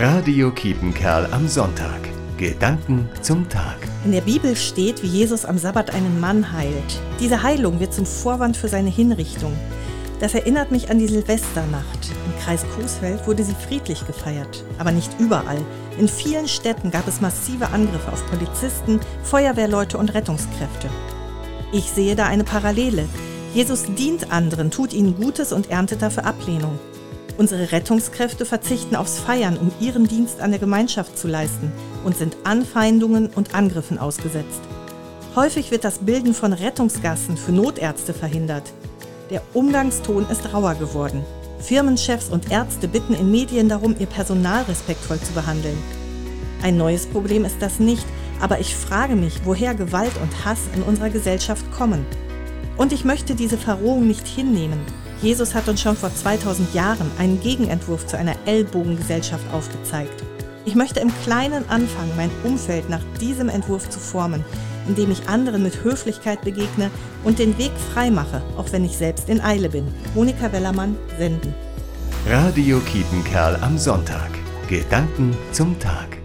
Radio Kiepenkerl am Sonntag. Gedanken zum Tag. In der Bibel steht, wie Jesus am Sabbat einen Mann heilt. Diese Heilung wird zum Vorwand für seine Hinrichtung. Das erinnert mich an die Silvesternacht. Im Kreis Coesfeld wurde sie friedlich gefeiert, aber nicht überall. In vielen Städten gab es massive Angriffe auf Polizisten, Feuerwehrleute und Rettungskräfte. Ich sehe da eine Parallele. Jesus dient anderen, tut ihnen Gutes und erntet dafür Ablehnung. Unsere Rettungskräfte verzichten aufs Feiern, um ihren Dienst an der Gemeinschaft zu leisten und sind Anfeindungen und Angriffen ausgesetzt. Häufig wird das Bilden von Rettungsgassen für Notärzte verhindert. Der Umgangston ist rauer geworden. Firmenchefs und Ärzte bitten in Medien darum, ihr Personal respektvoll zu behandeln. Ein neues Problem ist das nicht, aber ich frage mich, woher Gewalt und Hass in unserer Gesellschaft kommen. Und ich möchte diese Verrohung nicht hinnehmen. Jesus hat uns schon vor 2000 Jahren einen Gegenentwurf zu einer Ellbogengesellschaft aufgezeigt. Ich möchte im Kleinen anfangen, mein Umfeld nach diesem Entwurf zu formen, indem ich anderen mit Höflichkeit begegne und den Weg frei mache, auch wenn ich selbst in Eile bin. Monika Wellermann, Senden. Radio Kiepenkerl am Sonntag. Gedanken zum Tag.